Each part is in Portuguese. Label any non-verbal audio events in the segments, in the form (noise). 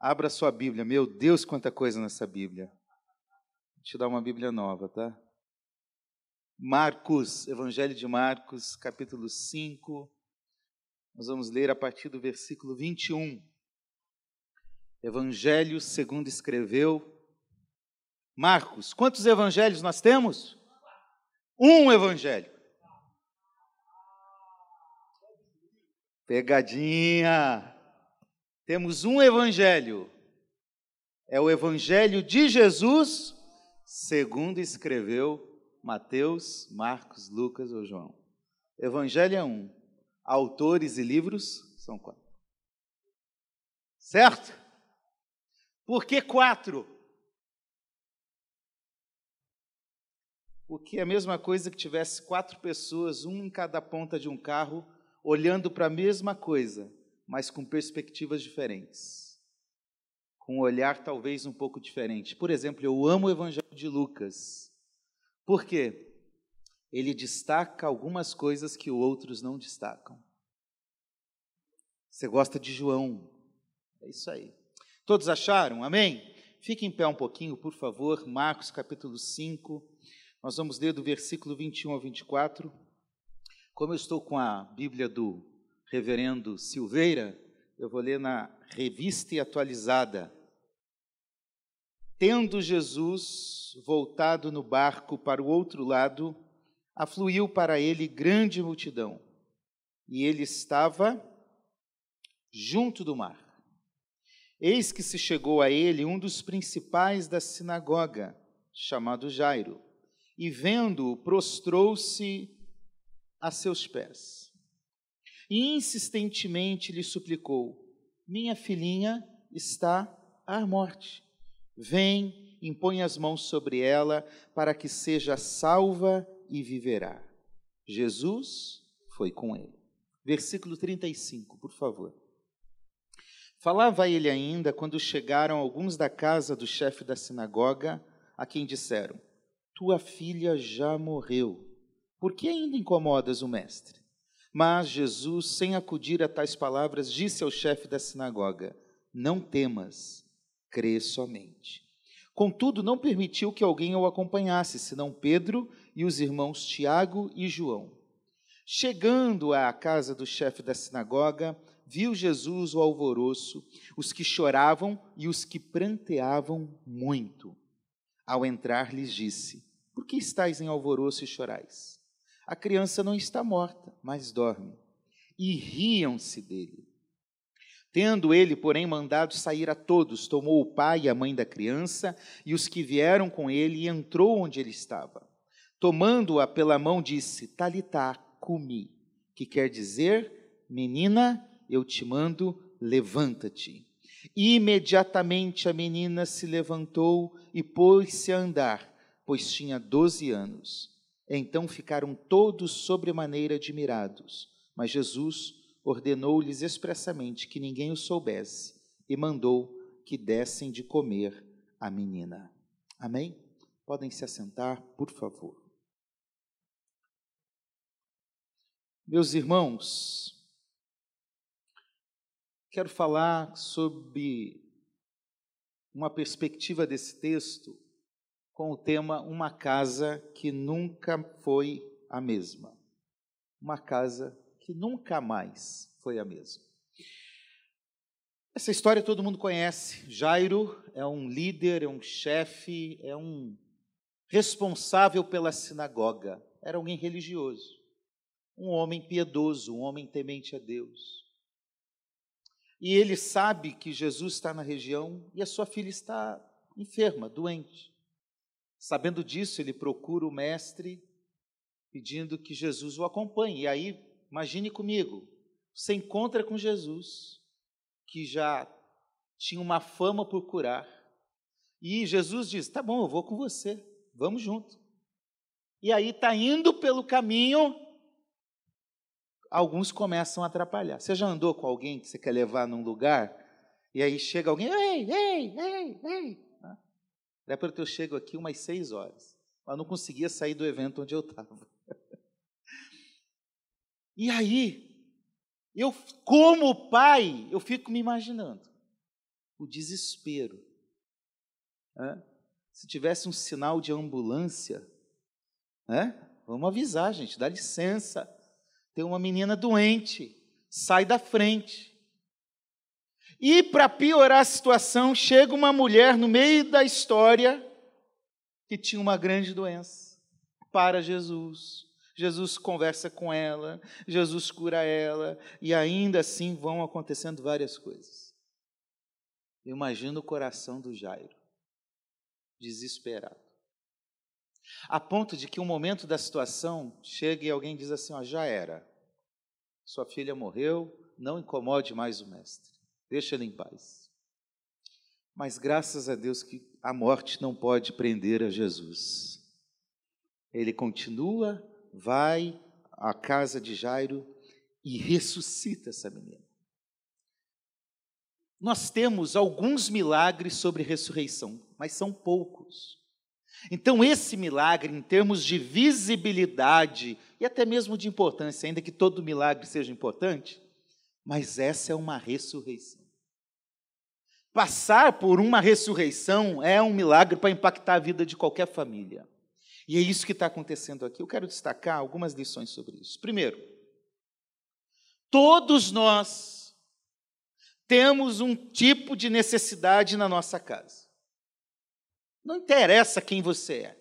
Abra sua Bíblia. Meu Deus, quanta coisa nessa Bíblia. Vou te dar uma Bíblia nova, tá? Marcos, Evangelho de Marcos, capítulo 5. Nós vamos ler a partir do versículo 21. Evangelho segundo escreveu Marcos. Quantos evangelhos nós temos? Um evangelho. Pegadinha. Temos um evangelho. É o evangelho de Jesus, segundo escreveu Mateus, Marcos, Lucas ou João. Evangelho é um. Autores e livros são quatro. Certo? Por que quatro? Porque é a mesma coisa que tivesse quatro pessoas, um em cada ponta de um carro, olhando para a mesma coisa, mas com perspectivas diferentes. Com um olhar talvez um pouco diferente. Por exemplo, eu amo o Evangelho de Lucas. Por quê? Ele destaca algumas coisas que outros não destacam. Você gosta de João. É isso aí. Todos acharam? Amém? Fique em pé um pouquinho, por favor. Marcos capítulo 5. Nós vamos ler do versículo 21 ao 24. Como eu estou com a Bíblia do reverendo Silveira, eu vou ler na revista e atualizada. Tendo Jesus voltado no barco para o outro lado, afluiu para ele grande multidão, e ele estava junto do mar. Eis que se chegou a ele um dos principais da sinagoga, chamado Jairo e vendo-o, prostrou-se a seus pés. E insistentemente lhe suplicou: Minha filhinha está à morte. Vem, impõe as mãos sobre ela, para que seja salva e viverá. Jesus foi com ele. Versículo 35, por favor. Falava ele ainda quando chegaram alguns da casa do chefe da sinagoga, a quem disseram: tua filha já morreu. Por que ainda incomodas o mestre? Mas Jesus, sem acudir a tais palavras, disse ao chefe da sinagoga: Não temas, crê somente. Contudo, não permitiu que alguém o acompanhasse, senão Pedro e os irmãos Tiago e João. Chegando à casa do chefe da sinagoga, viu Jesus o alvoroço, os que choravam e os que pranteavam muito. Ao entrar, lhes disse: por que estáis em alvoroço e chorais? A criança não está morta, mas dorme. E riam-se dele. Tendo ele, porém, mandado sair a todos, tomou o pai e a mãe da criança e os que vieram com ele e entrou onde ele estava. Tomando-a pela mão, disse: Talitá, cumi, que quer dizer, menina, eu te mando, levanta-te. Imediatamente a menina se levantou e pôs-se a andar pois tinha doze anos. Então ficaram todos sobremaneira admirados, mas Jesus ordenou-lhes expressamente que ninguém o soubesse e mandou que dessem de comer à menina. Amém? Podem se assentar, por favor. Meus irmãos, quero falar sobre uma perspectiva desse texto com o tema Uma Casa que Nunca Foi a Mesma. Uma casa que nunca mais foi a mesma. Essa história todo mundo conhece. Jairo é um líder, é um chefe, é um responsável pela sinagoga. Era alguém religioso, um homem piedoso, um homem temente a Deus. E ele sabe que Jesus está na região e a sua filha está enferma, doente. Sabendo disso, ele procura o mestre pedindo que Jesus o acompanhe. E aí, imagine comigo, você encontra com Jesus, que já tinha uma fama por curar, e Jesus diz: Tá bom, eu vou com você, vamos junto. E aí está indo pelo caminho, alguns começam a atrapalhar. Você já andou com alguém que você quer levar num lugar, e aí chega alguém, ei, ei, ei, ei, Lembra que eu chego aqui umas seis horas, mas não conseguia sair do evento onde eu estava. E aí, eu, como pai, eu fico me imaginando. o desespero. Se tivesse um sinal de ambulância, vamos avisar, gente, dá licença. Tem uma menina doente, sai da frente. E para piorar a situação, chega uma mulher no meio da história que tinha uma grande doença para Jesus. Jesus conversa com ela, Jesus cura ela, e ainda assim vão acontecendo várias coisas. Eu imagino o coração do Jairo, desesperado. A ponto de que um momento da situação chega e alguém diz assim: ó, já era. Sua filha morreu, não incomode mais o mestre. Deixa ele em paz. Mas graças a Deus que a morte não pode prender a Jesus. Ele continua, vai à casa de Jairo e ressuscita essa menina. Nós temos alguns milagres sobre ressurreição, mas são poucos. Então, esse milagre, em termos de visibilidade e até mesmo de importância, ainda que todo milagre seja importante, mas essa é uma ressurreição. Passar por uma ressurreição é um milagre para impactar a vida de qualquer família. E é isso que está acontecendo aqui. Eu quero destacar algumas lições sobre isso. Primeiro, todos nós temos um tipo de necessidade na nossa casa. Não interessa quem você é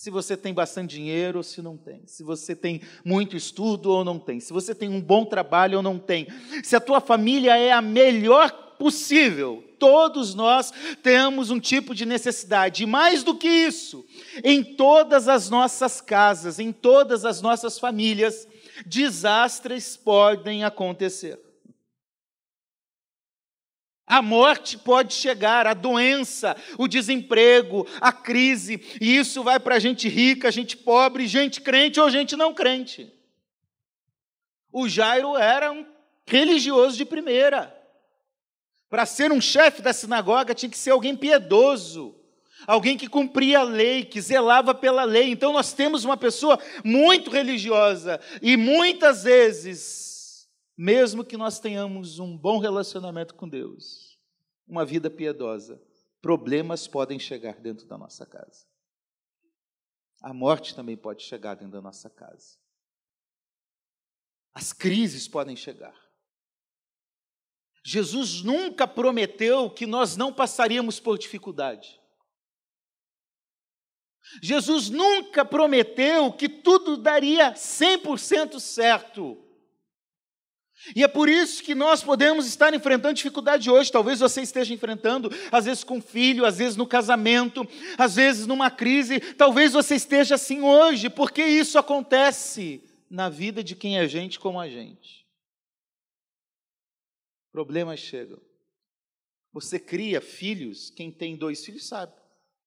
se você tem bastante dinheiro ou se não tem, se você tem muito estudo ou não tem, se você tem um bom trabalho ou não tem, se a tua família é a melhor possível. Todos nós temos um tipo de necessidade, e mais do que isso, em todas as nossas casas, em todas as nossas famílias, desastres podem acontecer. A morte pode chegar, a doença, o desemprego, a crise, e isso vai para gente rica, gente pobre, gente crente ou gente não crente. O Jairo era um religioso de primeira. Para ser um chefe da sinagoga tinha que ser alguém piedoso, alguém que cumpria a lei, que zelava pela lei. Então nós temos uma pessoa muito religiosa e muitas vezes mesmo que nós tenhamos um bom relacionamento com Deus, uma vida piedosa, problemas podem chegar dentro da nossa casa. A morte também pode chegar dentro da nossa casa. As crises podem chegar. Jesus nunca prometeu que nós não passaríamos por dificuldade. Jesus nunca prometeu que tudo daria 100% certo. E é por isso que nós podemos estar enfrentando dificuldade hoje. Talvez você esteja enfrentando, às vezes com filho, às vezes no casamento, às vezes numa crise. Talvez você esteja assim hoje, porque isso acontece na vida de quem é gente como a gente. Problemas chegam. Você cria filhos, quem tem dois filhos sabe,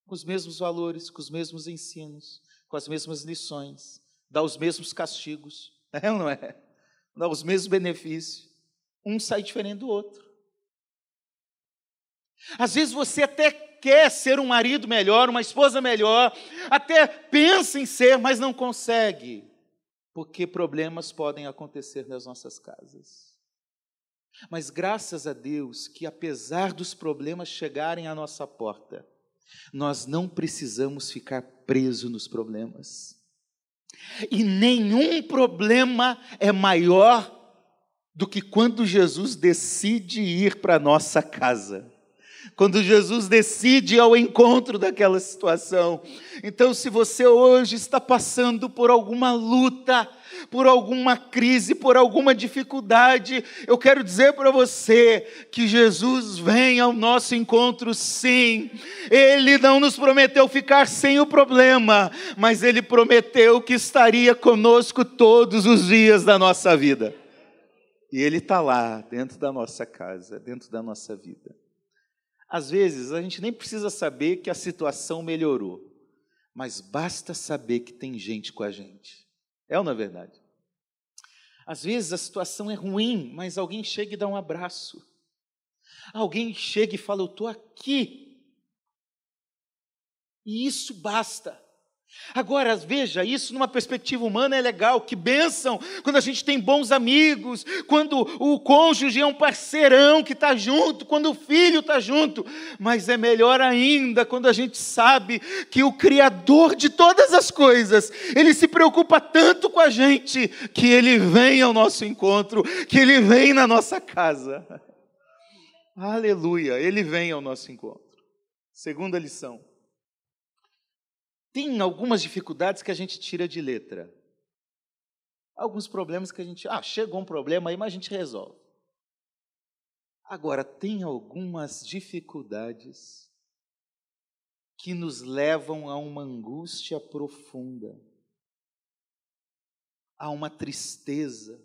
com os mesmos valores, com os mesmos ensinos, com as mesmas lições, dá os mesmos castigos. (laughs) É ou não é? dá os mesmos benefícios, um sai diferente do outro. Às vezes você até quer ser um marido melhor, uma esposa melhor, até pensa em ser, mas não consegue, porque problemas podem acontecer nas nossas casas. Mas graças a Deus que, apesar dos problemas chegarem à nossa porta, nós não precisamos ficar presos nos problemas. E nenhum problema é maior do que quando Jesus decide ir para nossa casa. Quando Jesus decide ao encontro daquela situação. Então, se você hoje está passando por alguma luta, por alguma crise, por alguma dificuldade, eu quero dizer para você que Jesus vem ao nosso encontro, sim. Ele não nos prometeu ficar sem o problema, mas ele prometeu que estaria conosco todos os dias da nossa vida. E ele está lá, dentro da nossa casa, dentro da nossa vida. Às vezes, a gente nem precisa saber que a situação melhorou, mas basta saber que tem gente com a gente. É ou não é verdade? Às vezes a situação é ruim, mas alguém chega e dá um abraço. Alguém chega e fala: Eu estou aqui. E isso basta. Agora, veja, isso numa perspectiva humana é legal, que bênção quando a gente tem bons amigos, quando o cônjuge é um parceirão que está junto, quando o filho está junto, mas é melhor ainda quando a gente sabe que o Criador de todas as coisas, ele se preocupa tanto com a gente, que ele vem ao nosso encontro, que ele vem na nossa casa. (laughs) Aleluia, ele vem ao nosso encontro. Segunda lição. Tem algumas dificuldades que a gente tira de letra. Alguns problemas que a gente, ah, chegou um problema aí, mas a gente resolve. Agora, tem algumas dificuldades que nos levam a uma angústia profunda, a uma tristeza,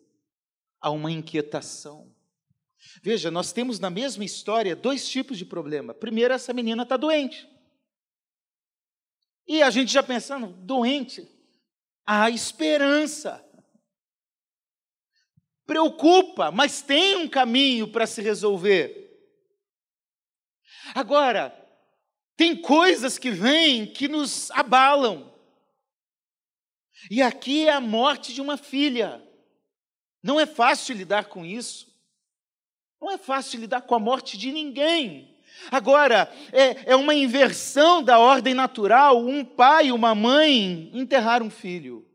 a uma inquietação. Veja, nós temos na mesma história dois tipos de problema. Primeiro, essa menina está doente. E a gente já pensando, doente, há esperança. Preocupa, mas tem um caminho para se resolver. Agora, tem coisas que vêm que nos abalam. E aqui é a morte de uma filha. Não é fácil lidar com isso. Não é fácil lidar com a morte de ninguém. Agora, é, é uma inversão da ordem natural um pai e uma mãe enterrar um filho.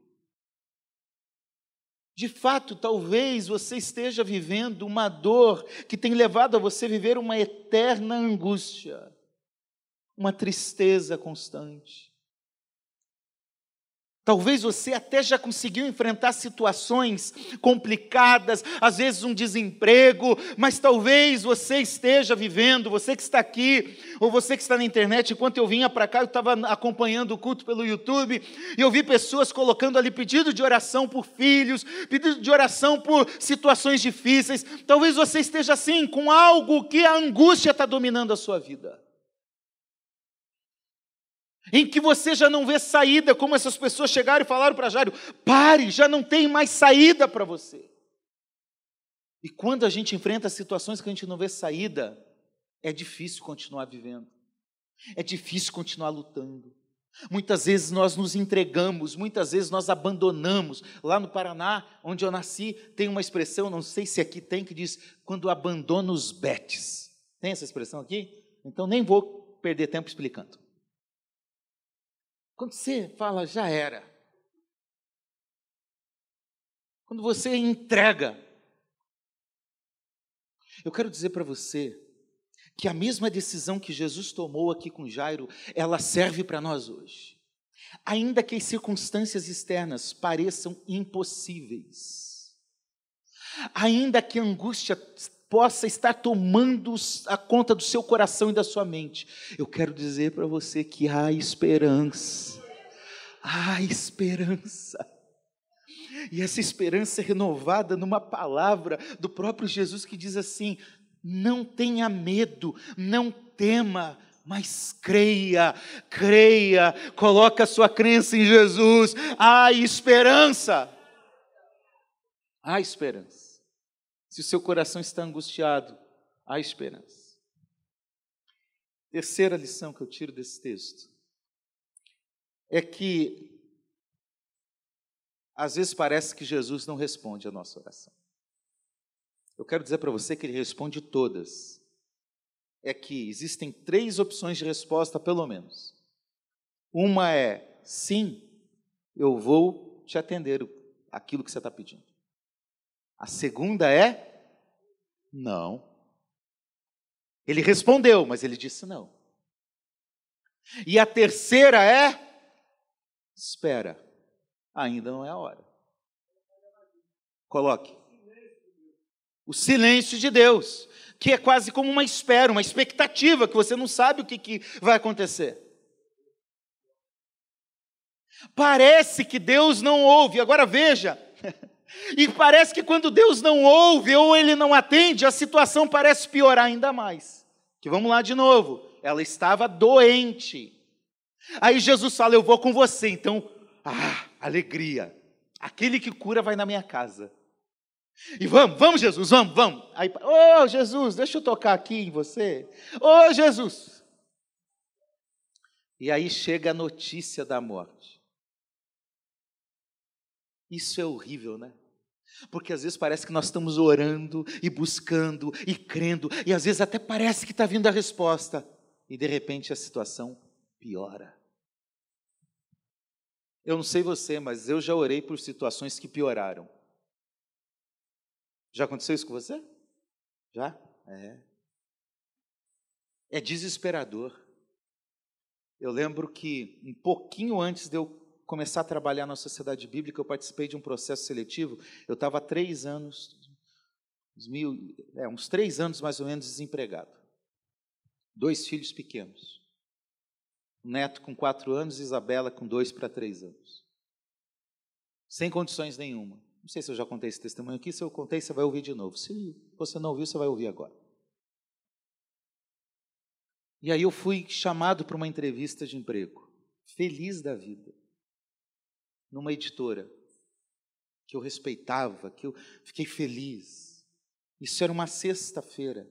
De fato, talvez você esteja vivendo uma dor que tem levado a você viver uma eterna angústia, uma tristeza constante. Talvez você até já conseguiu enfrentar situações complicadas, às vezes um desemprego, mas talvez você esteja vivendo, você que está aqui, ou você que está na internet, enquanto eu vinha para cá, eu estava acompanhando o culto pelo YouTube, e eu vi pessoas colocando ali pedido de oração por filhos, pedido de oração por situações difíceis. Talvez você esteja assim, com algo que a angústia está dominando a sua vida em que você já não vê saída, como essas pessoas chegaram e falaram para Jairo: pare, já não tem mais saída para você. E quando a gente enfrenta situações que a gente não vê saída, é difícil continuar vivendo, é difícil continuar lutando. Muitas vezes nós nos entregamos, muitas vezes nós abandonamos. Lá no Paraná, onde eu nasci, tem uma expressão, não sei se aqui tem, que diz: quando abandona os betes. Tem essa expressão aqui? Então nem vou perder tempo explicando. Quando você fala, já era. Quando você entrega. Eu quero dizer para você que a mesma decisão que Jesus tomou aqui com Jairo, ela serve para nós hoje. Ainda que as circunstâncias externas pareçam impossíveis, ainda que a angústia possa estar tomando a conta do seu coração e da sua mente. Eu quero dizer para você que há esperança. Há esperança. E essa esperança é renovada numa palavra do próprio Jesus que diz assim: não tenha medo, não tema, mas creia, creia, coloca a sua crença em Jesus. Há esperança. Há esperança. Se o seu coração está angustiado, há esperança. Terceira lição que eu tiro desse texto é que às vezes parece que Jesus não responde a nossa oração. Eu quero dizer para você que ele responde todas. É que existem três opções de resposta, pelo menos. Uma é sim, eu vou te atender aquilo que você está pedindo. A segunda é não. Ele respondeu, mas ele disse não. E a terceira é espera. Ainda não é a hora. Coloque. O silêncio de Deus, que é quase como uma espera, uma expectativa, que você não sabe o que, que vai acontecer. Parece que Deus não ouve. Agora veja, (laughs) E parece que quando Deus não ouve ou ele não atende, a situação parece piorar ainda mais. Que vamos lá de novo. Ela estava doente. Aí Jesus fala: Eu vou com você. Então, ah, alegria. Aquele que cura vai na minha casa. E vamos, vamos, Jesus, vamos, vamos. Aí, ô oh, Jesus, deixa eu tocar aqui em você. Ô oh, Jesus. E aí chega a notícia da morte. Isso é horrível, né? Porque às vezes parece que nós estamos orando e buscando e crendo, e às vezes até parece que está vindo a resposta, e de repente a situação piora. Eu não sei você, mas eu já orei por situações que pioraram. Já aconteceu isso com você? Já? É. É desesperador. Eu lembro que um pouquinho antes de eu começar a trabalhar na sociedade bíblica, eu participei de um processo seletivo. Eu estava há três anos, uns, mil, é, uns três anos mais ou menos desempregado. Dois filhos pequenos. Um neto com quatro anos e Isabela com dois para três anos. Sem condições nenhuma. Não sei se eu já contei esse testemunho aqui. Se eu contei, você vai ouvir de novo. Se você não ouviu, você vai ouvir agora. E aí eu fui chamado para uma entrevista de emprego, feliz da vida, numa editora que eu respeitava, que eu fiquei feliz. Isso era uma sexta-feira,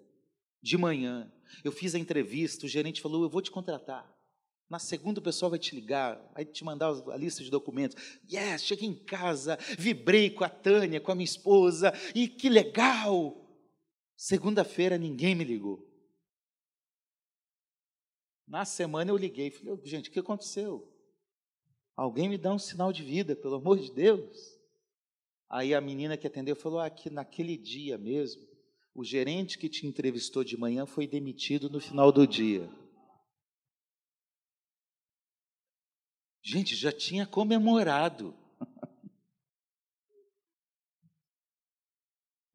de manhã. Eu fiz a entrevista, o gerente falou: Eu vou te contratar. Na segunda, o pessoal vai te ligar, vai te mandar a lista de documentos. Yes, cheguei em casa, vibrei com a Tânia, com a minha esposa, e que legal! Segunda-feira, ninguém me ligou. Na semana eu liguei, falei, gente, o que aconteceu? Alguém me dá um sinal de vida, pelo amor de Deus. Aí a menina que atendeu falou: ah, que naquele dia mesmo, o gerente que te entrevistou de manhã foi demitido no final do dia. Gente, já tinha comemorado. (laughs)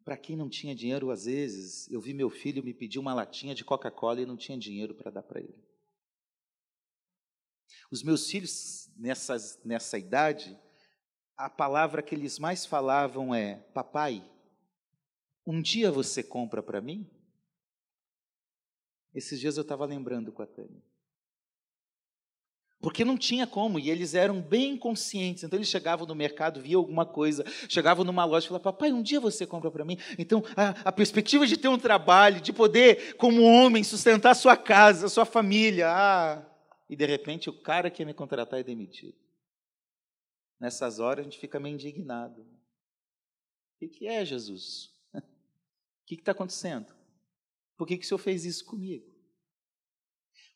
para quem não tinha dinheiro, às vezes, eu vi meu filho me pedir uma latinha de Coca-Cola e não tinha dinheiro para dar para ele. Os meus filhos, nessa, nessa idade, a palavra que eles mais falavam é: Papai, um dia você compra para mim? Esses dias eu estava lembrando com a Tânia. Porque não tinha como, e eles eram bem conscientes. Então eles chegavam no mercado, via alguma coisa, chegavam numa loja e falavam: Papai, um dia você compra para mim. Então a, a, perspectiva de ter um trabalho, de poder, como homem, sustentar sua casa, sua família. Ah, e de repente o cara que ia me contratar é demitido. Nessas horas a gente fica meio indignado. O que, é, Jesus? O que está acontecendo? Por que, que o Senhor fez isso comigo?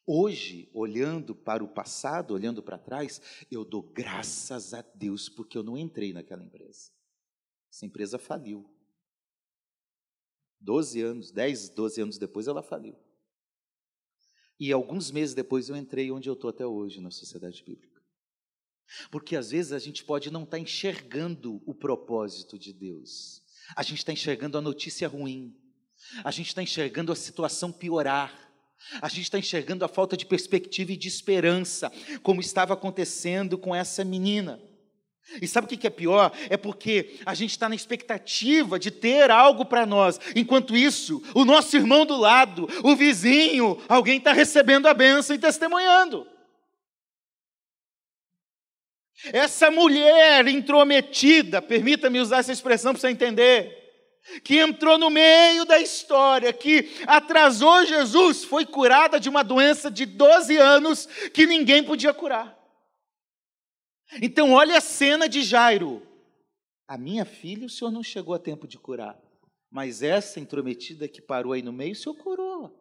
Hoje, olhando para o passado, olhando para trás, eu dou graças a Deus porque eu não entrei naquela empresa. Essa empresa faliu. Doze anos, dez, doze anos depois ela faliu. E alguns meses depois eu entrei onde eu estou até hoje, na sociedade bíblica. Porque às vezes a gente pode não estar tá enxergando o propósito de Deus. A gente está enxergando a notícia ruim. A gente está enxergando a situação piorar. A gente está enxergando a falta de perspectiva e de esperança, como estava acontecendo com essa menina. E sabe o que é pior? É porque a gente está na expectativa de ter algo para nós. Enquanto isso, o nosso irmão do lado, o vizinho, alguém está recebendo a benção e testemunhando. Essa mulher intrometida, permita-me usar essa expressão para você entender que entrou no meio da história, que atrasou Jesus, foi curada de uma doença de 12 anos que ninguém podia curar. Então, olha a cena de Jairo. A minha filha, o senhor não chegou a tempo de curar, mas essa intrometida que parou aí no meio, o senhor curou.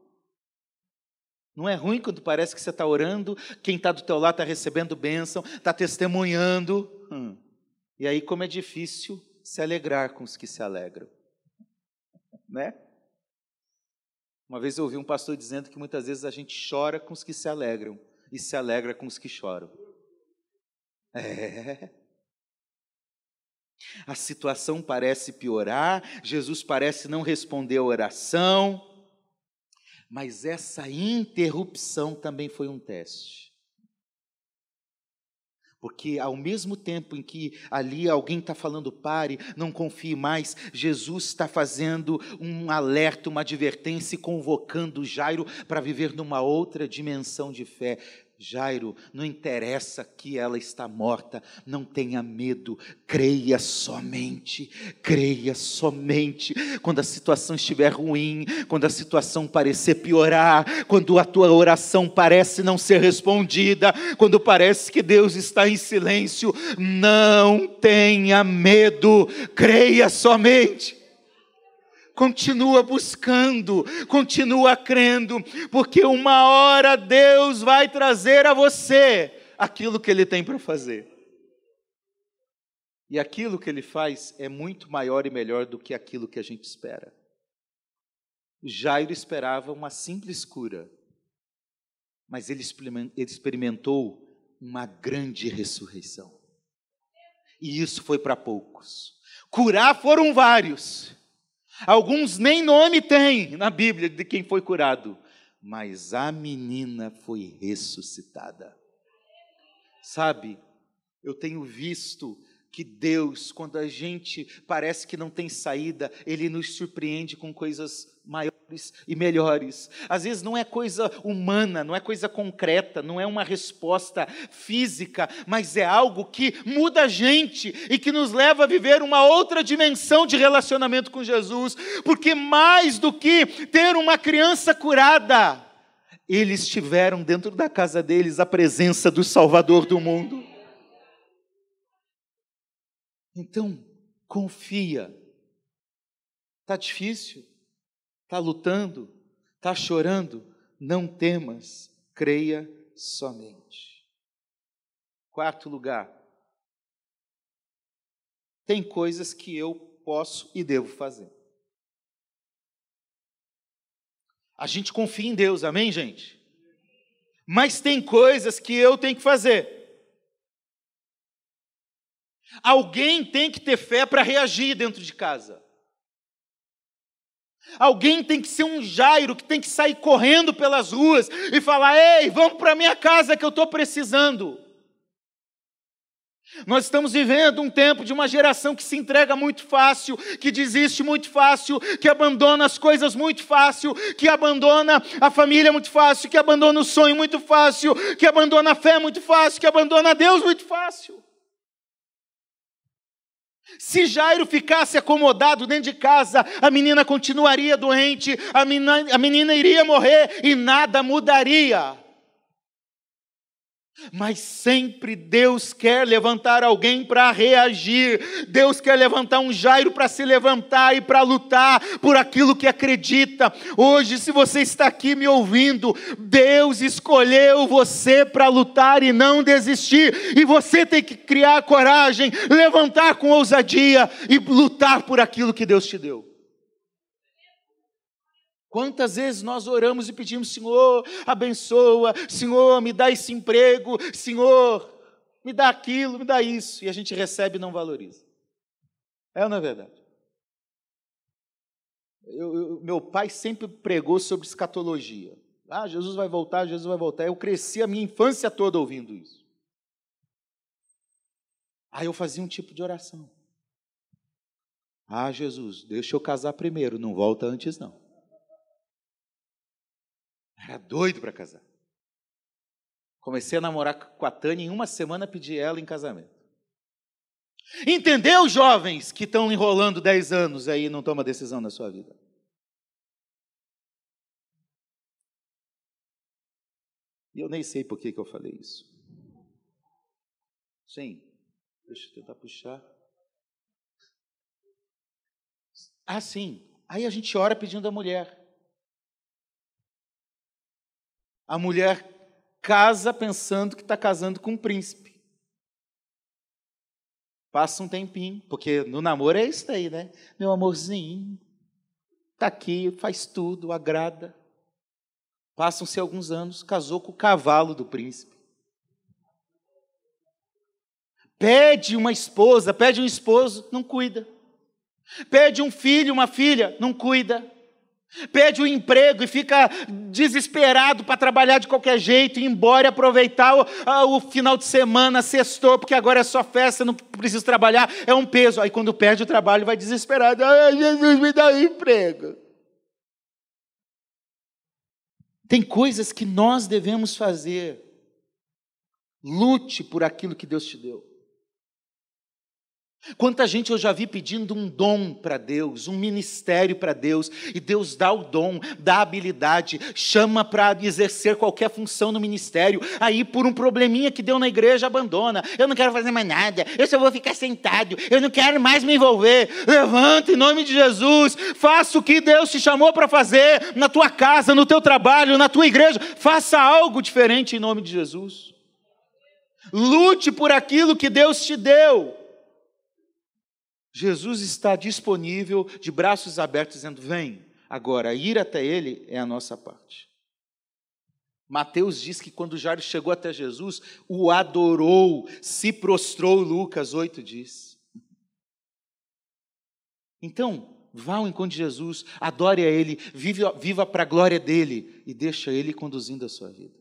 Não é ruim quando parece que você está orando, quem está do teu lado está recebendo bênção, está testemunhando. Hum. E aí, como é difícil se alegrar com os que se alegram né? Uma vez eu ouvi um pastor dizendo que muitas vezes a gente chora com os que se alegram e se alegra com os que choram. (laughs) É. A situação parece piorar, Jesus parece não responder a oração, mas essa interrupção também foi um teste. Porque ao mesmo tempo em que ali alguém está falando, pare, não confie mais, Jesus está fazendo um alerta, uma advertência convocando Jairo para viver numa outra dimensão de fé. Jairo, não interessa que ela está morta, não tenha medo, creia somente, creia somente. Quando a situação estiver ruim, quando a situação parecer piorar, quando a tua oração parece não ser respondida, quando parece que Deus está em silêncio, não tenha medo, creia somente continua buscando, continua crendo, porque uma hora Deus vai trazer a você aquilo que Ele tem para fazer. E aquilo que Ele faz é muito maior e melhor do que aquilo que a gente espera. Jairo esperava uma simples cura, mas ele experimentou uma grande ressurreição. E isso foi para poucos. Curar foram vários, Alguns nem nome têm na Bíblia de quem foi curado, mas a menina foi ressuscitada. Sabe, eu tenho visto que Deus, quando a gente parece que não tem saída, Ele nos surpreende com coisas maiores e melhores. Às vezes não é coisa humana, não é coisa concreta, não é uma resposta física, mas é algo que muda a gente e que nos leva a viver uma outra dimensão de relacionamento com Jesus, porque mais do que ter uma criança curada, eles tiveram dentro da casa deles a presença do Salvador do mundo. Então, confia. Está difícil? Está lutando? Está chorando? Não temas, creia somente. Quarto lugar. Tem coisas que eu posso e devo fazer. A gente confia em Deus, amém, gente? Mas tem coisas que eu tenho que fazer. Alguém tem que ter fé para reagir dentro de casa. Alguém tem que ser um Jairo que tem que sair correndo pelas ruas e falar: Ei, vamos para minha casa que eu estou precisando. Nós estamos vivendo um tempo de uma geração que se entrega muito fácil, que desiste muito fácil, que abandona as coisas muito fácil, que abandona a família muito fácil, que abandona o sonho muito fácil, que abandona a fé muito fácil, que abandona Deus muito fácil. Se Jairo ficasse acomodado dentro de casa, a menina continuaria doente, a menina, a menina iria morrer e nada mudaria. Mas sempre Deus quer levantar alguém para reagir. Deus quer levantar um Jairo para se levantar e para lutar por aquilo que acredita. Hoje, se você está aqui me ouvindo, Deus escolheu você para lutar e não desistir. E você tem que criar coragem, levantar com ousadia e lutar por aquilo que Deus te deu. Quantas vezes nós oramos e pedimos, Senhor, abençoa, Senhor, me dá esse emprego, Senhor, me dá aquilo, me dá isso, e a gente recebe e não valoriza. É ou não é verdade? Eu, eu, meu pai sempre pregou sobre escatologia. Ah, Jesus vai voltar, Jesus vai voltar. Eu cresci a minha infância toda ouvindo isso. Aí eu fazia um tipo de oração. Ah, Jesus, deixa eu casar primeiro, não volta antes não. Era doido para casar. Comecei a namorar com a Tânia, em uma semana pedi ela em casamento. Entendeu, jovens que estão enrolando 10 anos aí e não tomam decisão na sua vida? E eu nem sei por que, que eu falei isso. Sim, deixa eu tentar puxar. Ah, sim. Aí a gente ora pedindo a mulher. A mulher casa pensando que está casando com um príncipe. Passa um tempinho, porque no namoro é isso aí, né? Meu amorzinho, está aqui, faz tudo, agrada. Passam-se alguns anos, casou com o cavalo do príncipe. Pede uma esposa, pede um esposo, não cuida. Pede um filho, uma filha, não cuida. Pede o um emprego e fica desesperado para trabalhar de qualquer jeito, ir embora e aproveitar o, o, final de semana, sextou, porque agora é só festa, não preciso trabalhar, é um peso. Aí quando perde o trabalho, vai desesperado. Ai, Jesus, me dá um emprego. Tem coisas que nós devemos fazer Lute por aquilo que Deus te deu. Quanta gente eu já vi pedindo um dom para Deus, um ministério para Deus, e Deus dá o dom, dá a habilidade, chama para exercer qualquer função no ministério, aí por um probleminha que deu na igreja abandona. Eu não quero fazer mais nada, eu só vou ficar sentado, eu não quero mais me envolver. Levanta em nome de Jesus, faça o que Deus te chamou para fazer na tua casa, no teu trabalho, na tua igreja, faça algo diferente em nome de Jesus. Lute por aquilo que Deus te deu. Jesus está disponível, de braços abertos, dizendo: Vem. Agora, ir até ele é a nossa parte. Mateus diz que quando Jairo chegou até Jesus, o adorou, se prostrou, Lucas 8 diz. Então, vá ao encontro de Jesus, adore a Ele, viva, viva para a glória dEle e deixa Ele conduzindo a sua vida.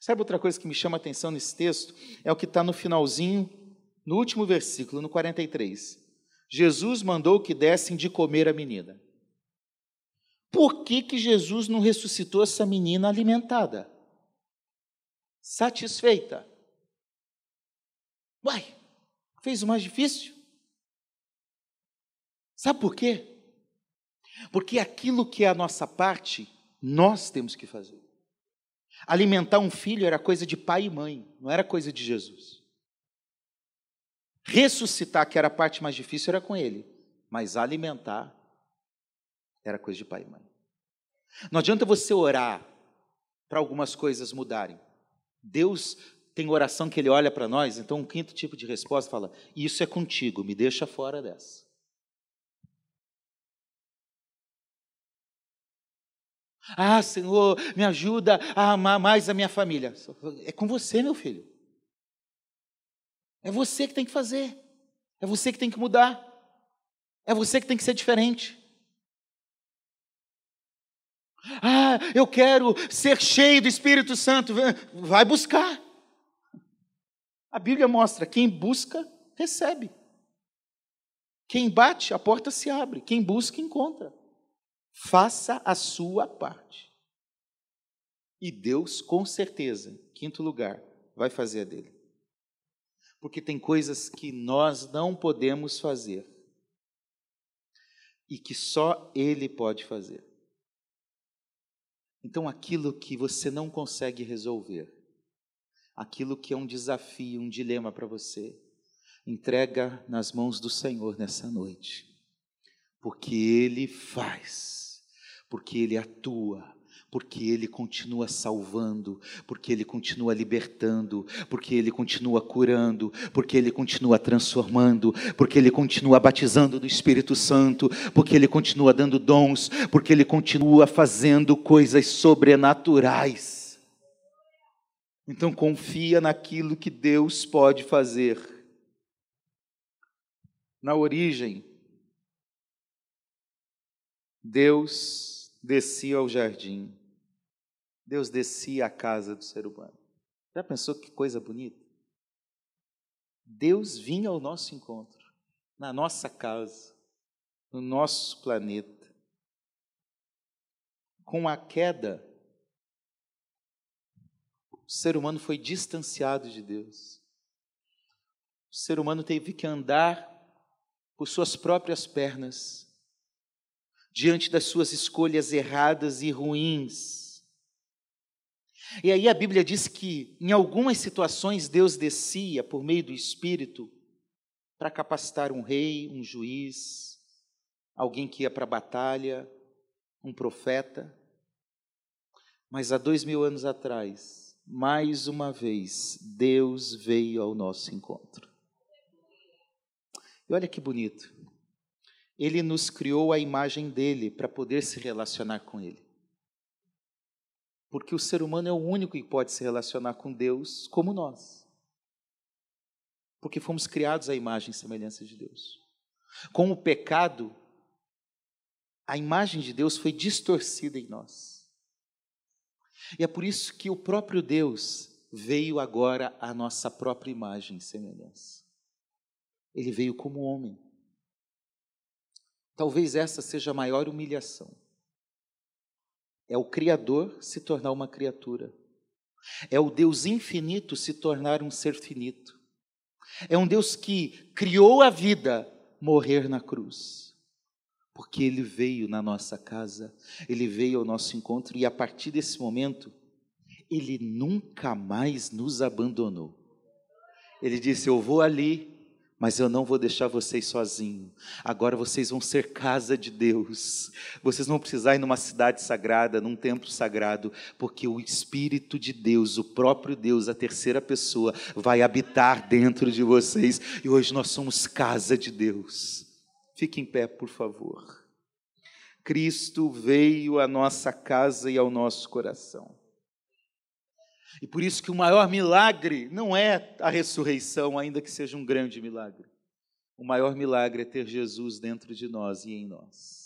Sabe outra coisa que me chama a atenção nesse texto? É o que está no finalzinho, no último versículo, no 43. Jesus mandou que dessem de comer a menina. Por que, que Jesus não ressuscitou essa menina alimentada? Satisfeita. Uai, fez o mais difícil? Sabe por quê? Porque aquilo que é a nossa parte, nós temos que fazer. Alimentar um filho era coisa de pai e mãe, não era coisa de Jesus. Ressuscitar, que era a parte mais difícil, era com ele. Mas alimentar era coisa de pai e mãe. Não adianta você orar para algumas coisas mudarem. Deus tem oração que ele olha para nós, então um quinto tipo de resposta fala: Isso é contigo, me deixa fora dessa. Ah, Senhor, me ajuda a amar mais a minha família. É com você, meu filho. É você que tem que fazer. É você que tem que mudar. É você que tem que ser diferente. Ah, eu quero ser cheio do Espírito Santo. Vai buscar. A Bíblia mostra: quem busca, recebe. Quem bate, a porta se abre. Quem busca, encontra. Faça a sua parte. E Deus, com certeza, quinto lugar, vai fazer a dele porque tem coisas que nós não podemos fazer e que só Ele pode fazer. Então, aquilo que você não consegue resolver, aquilo que é um desafio, um dilema para você, entrega nas mãos do Senhor nessa noite, porque Ele faz, porque Ele atua, porque Ele continua salvando, porque Ele continua libertando, porque Ele continua curando, porque Ele continua transformando, porque Ele continua batizando do Espírito Santo, porque Ele continua dando dons, porque Ele continua fazendo coisas sobrenaturais. Então confia naquilo que Deus pode fazer. Na origem, Deus descia ao jardim Deus descia à casa do ser humano. Já pensou que coisa bonita? Deus vinha ao nosso encontro, na nossa casa, no nosso planeta. Com a queda, o ser humano foi distanciado de Deus. O ser humano teve que andar por suas próprias pernas, diante das suas escolhas erradas e ruins e aí a Bíblia diz que em algumas situações Deus descia por meio do Espírito para capacitar um rei, um juiz, alguém que ia para a batalha, um profeta. Mas há dois mil anos atrás, mais uma vez, Deus veio ao nosso encontro. E olha que bonito. Ele nos criou a imagem dele para poder se relacionar com ele. Porque o ser humano é o único que pode se relacionar com Deus como nós. Porque fomos criados à imagem e semelhança de Deus. Com o pecado, a imagem de Deus foi distorcida em nós. E é por isso que o próprio Deus veio agora à nossa própria imagem e semelhança. Ele veio como homem. Talvez essa seja a maior humilhação é o Criador se tornar uma criatura. É o Deus infinito se tornar um ser finito. É um Deus que criou a vida morrer na cruz. Porque ele veio na nossa casa, ele veio ao nosso encontro e a partir desse momento, ele nunca mais nos abandonou. Ele disse: Eu vou ali, mas eu não vou deixar vocês sozinhos. Agora vocês vão ser casa de Deus. Vocês vão precisar ir numa cidade sagrada, num templo sagrado, porque o Espírito de Deus, o próprio Deus, a terceira pessoa, vai habitar dentro de vocês. E hoje nós somos casa de Deus. Fique em pé, por favor. Cristo veio à nossa casa e ao nosso coração. E por isso que o maior milagre não é a ressurreição, ainda que seja um grande milagre. O maior milagre é ter Jesus dentro de nós e em nós.